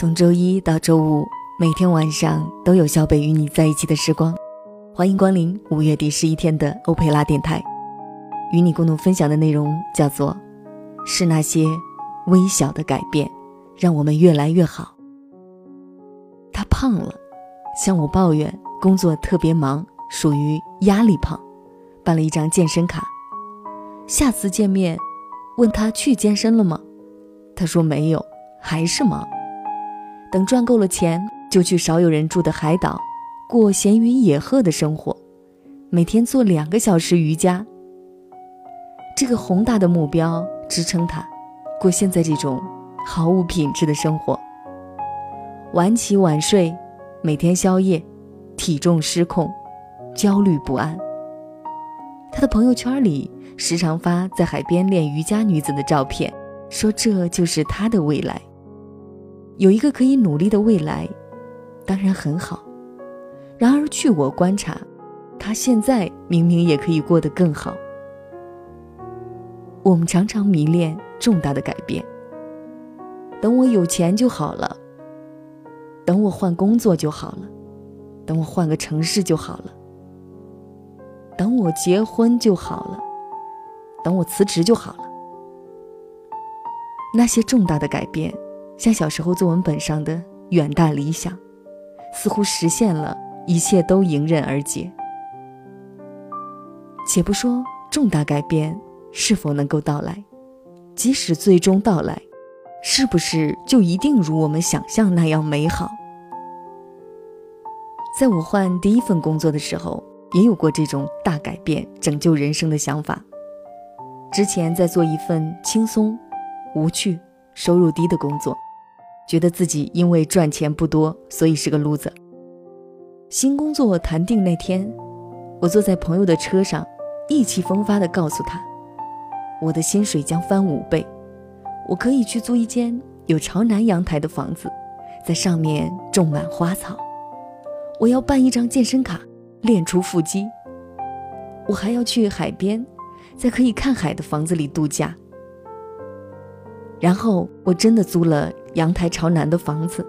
从周一到周五，每天晚上都有小北与你在一起的时光。欢迎光临五月第十一天的欧佩拉电台，与你共同分享的内容叫做“是那些微小的改变，让我们越来越好”。他胖了，向我抱怨工作特别忙，属于压力胖，办了一张健身卡。下次见面，问他去健身了吗？他说没有，还是忙。等赚够了钱，就去少有人住的海岛，过闲云野鹤的生活，每天做两个小时瑜伽。这个宏大的目标支撑他，过现在这种毫无品质的生活。晚起晚睡，每天宵夜，体重失控，焦虑不安。他的朋友圈里时常发在海边练瑜伽女子的照片，说这就是他的未来。有一个可以努力的未来，当然很好。然而，据我观察，他现在明明也可以过得更好。我们常常迷恋重大的改变。等我有钱就好了。等我换工作就好了。等我换个城市就好了。等我结婚就好了。等我辞职就好了。那些重大的改变。像小时候作文本上的远大理想，似乎实现了，一切都迎刃而解。且不说重大改变是否能够到来，即使最终到来，是不是就一定如我们想象那样美好？在我换第一份工作的时候，也有过这种大改变、拯救人生的想法。之前在做一份轻松、无趣、收入低的工作。觉得自己因为赚钱不多，所以是个 loser。新工作谈定那天，我坐在朋友的车上，意气风发地告诉他，我的薪水将翻五倍，我可以去租一间有朝南阳台的房子，在上面种满花草。我要办一张健身卡，练出腹肌。我还要去海边，在可以看海的房子里度假。然后我真的租了。阳台朝南的房子，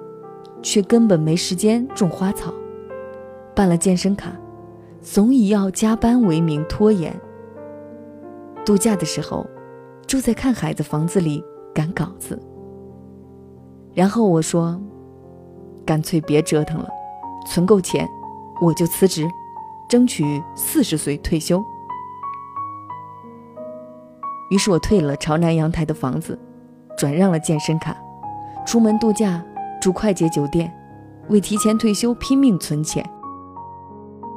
却根本没时间种花草。办了健身卡，总以要加班为名拖延。度假的时候，住在看海的房子里赶稿子。然后我说：“干脆别折腾了，存够钱，我就辞职，争取四十岁退休。”于是我退了朝南阳台的房子，转让了健身卡。出门度假，住快捷酒店，为提前退休拼命存钱。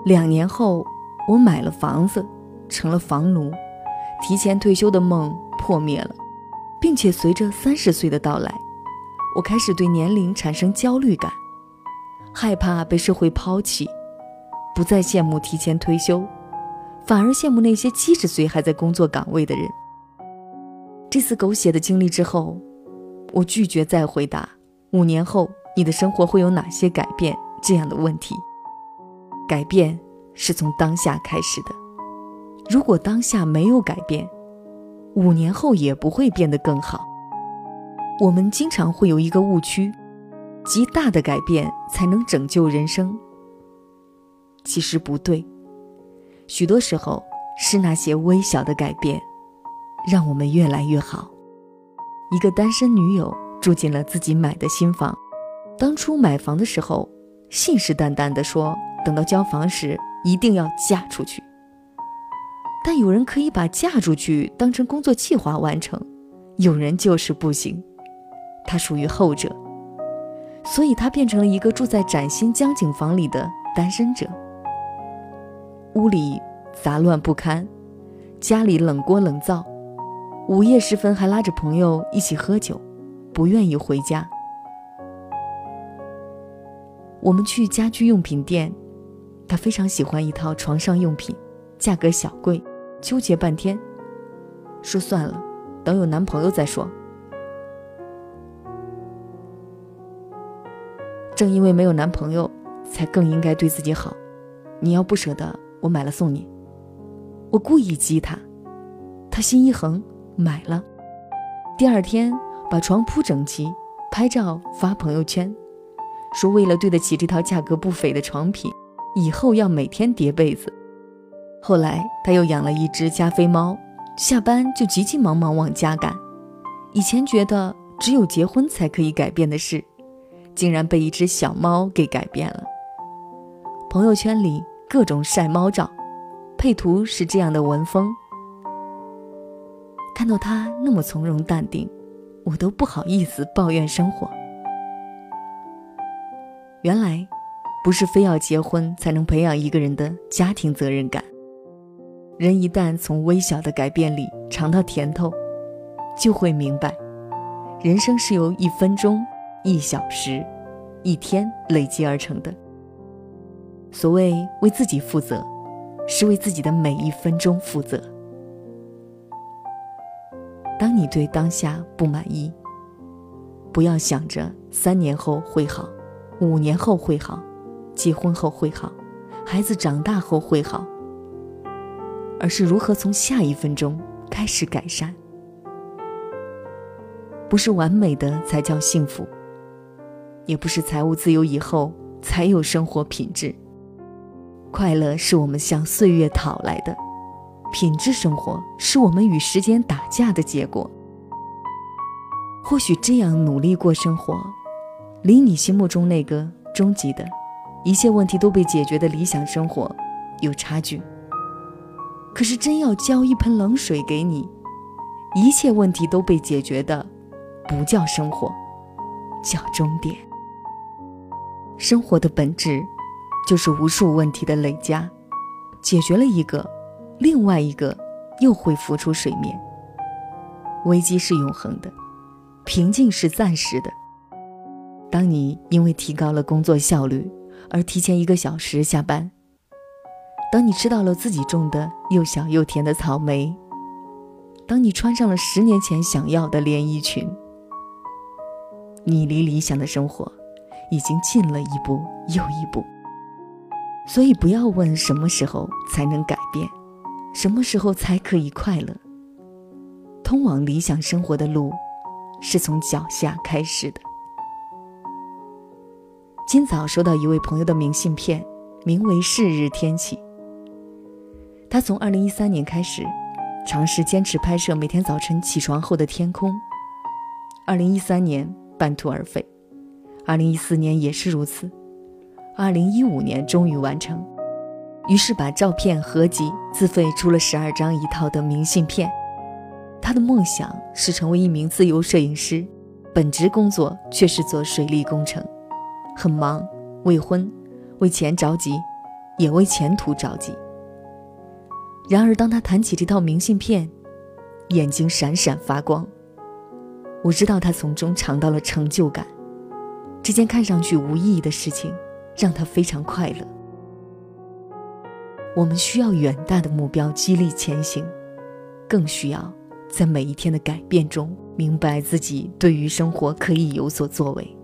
两年后，我买了房子，成了房奴，提前退休的梦破灭了，并且随着三十岁的到来，我开始对年龄产生焦虑感，害怕被社会抛弃，不再羡慕提前退休，反而羡慕那些七十岁还在工作岗位的人。这次狗血的经历之后。我拒绝再回答五年后你的生活会有哪些改变这样的问题。改变是从当下开始的，如果当下没有改变，五年后也不会变得更好。我们经常会有一个误区，极大的改变才能拯救人生。其实不对，许多时候是那些微小的改变，让我们越来越好。一个单身女友住进了自己买的新房。当初买房的时候，信誓旦旦地说，等到交房时一定要嫁出去。但有人可以把嫁出去当成工作计划完成，有人就是不行。他属于后者，所以他变成了一个住在崭新江景房里的单身者。屋里杂乱不堪，家里冷锅冷灶。午夜时分，还拉着朋友一起喝酒，不愿意回家。我们去家居用品店，他非常喜欢一套床上用品，价格小贵，纠结半天，说算了，等有男朋友再说。正因为没有男朋友，才更应该对自己好。你要不舍得，我买了送你。我故意激他，他心一横。买了，第二天把床铺整齐，拍照发朋友圈，说为了对得起这套价格不菲的床品，以后要每天叠被子。后来他又养了一只加菲猫，下班就急急忙忙往家赶。以前觉得只有结婚才可以改变的事，竟然被一只小猫给改变了。朋友圈里各种晒猫照，配图是这样的文风。看到他那么从容淡定，我都不好意思抱怨生活。原来，不是非要结婚才能培养一个人的家庭责任感。人一旦从微小的改变里尝到甜头，就会明白，人生是由一分钟、一小时、一天累积而成的。所谓为自己负责，是为自己的每一分钟负责。当你对当下不满意，不要想着三年后会好，五年后会好，结婚后会好，孩子长大后会好，而是如何从下一分钟开始改善。不是完美的才叫幸福，也不是财务自由以后才有生活品质。快乐是我们向岁月讨来的。品质生活是我们与时间打架的结果。或许这样努力过生活，离你心目中那个终极的、一切问题都被解决的理想生活有差距。可是真要浇一盆冷水给你，一切问题都被解决的，不叫生活，叫终点。生活的本质，就是无数问题的累加，解决了一个。另外一个又会浮出水面。危机是永恒的，平静是暂时的。当你因为提高了工作效率而提前一个小时下班，当你吃到了自己种的又小又甜的草莓，当你穿上了十年前想要的连衣裙，你离理想的生活已经近了一步又一步。所以，不要问什么时候才能改变。什么时候才可以快乐？通往理想生活的路，是从脚下开始的。今早收到一位朋友的明信片，名为“是日天气”。他从二零一三年开始，尝试坚持拍摄每天早晨起床后的天空。二零一三年半途而废，二零一四年也是如此，二零一五年终于完成。于是把照片合集，自费出了十二张一套的明信片。他的梦想是成为一名自由摄影师，本职工作却是做水利工程，很忙，未婚，为钱着急，也为前途着急。然而，当他谈起这套明信片，眼睛闪闪发光。我知道他从中尝到了成就感，这件看上去无意义的事情，让他非常快乐。我们需要远大的目标激励前行，更需要在每一天的改变中明白自己对于生活可以有所作为。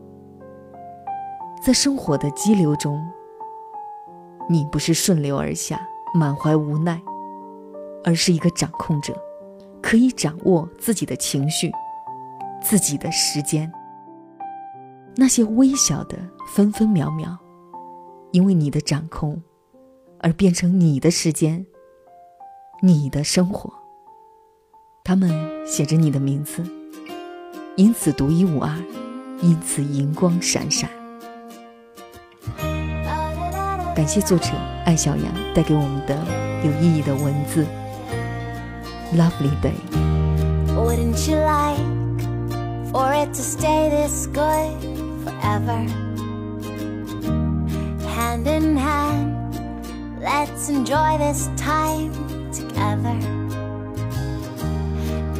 在生活的激流中，你不是顺流而下，满怀无奈，而是一个掌控者，可以掌握自己的情绪，自己的时间。那些微小的分分秒秒，因为你的掌控。而变成你的时间，你的生活。他们写着你的名字，因此独一无二，因此荧光闪闪。感谢作者艾小羊带给我们的有意义的文字。Lovely day. Wouldn't you like for it to stay this good forever? Hand in hand. Let's enjoy this time together.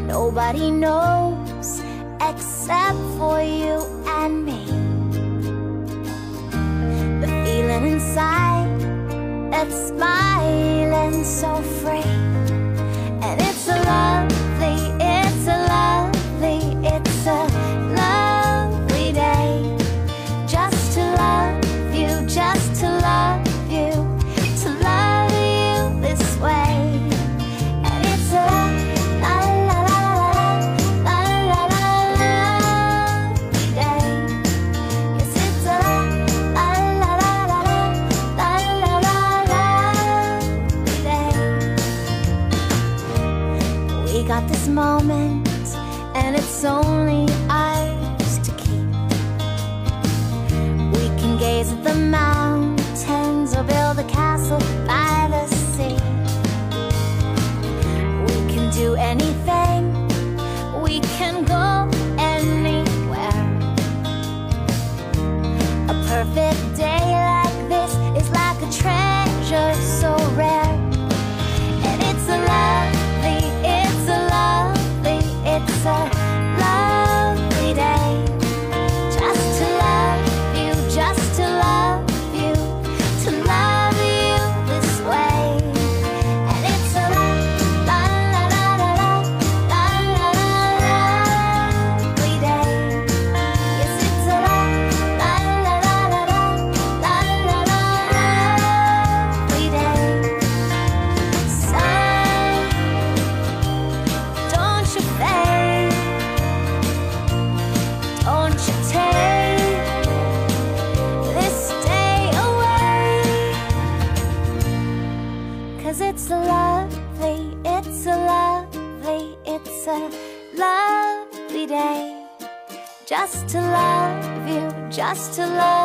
Nobody knows except for you and me. The feeling inside that's smiling so free. moment, and it's only ours to keep. We can gaze at the mountains or build a castle by the sea. We can do anything, we can go anywhere. A perfect past to love.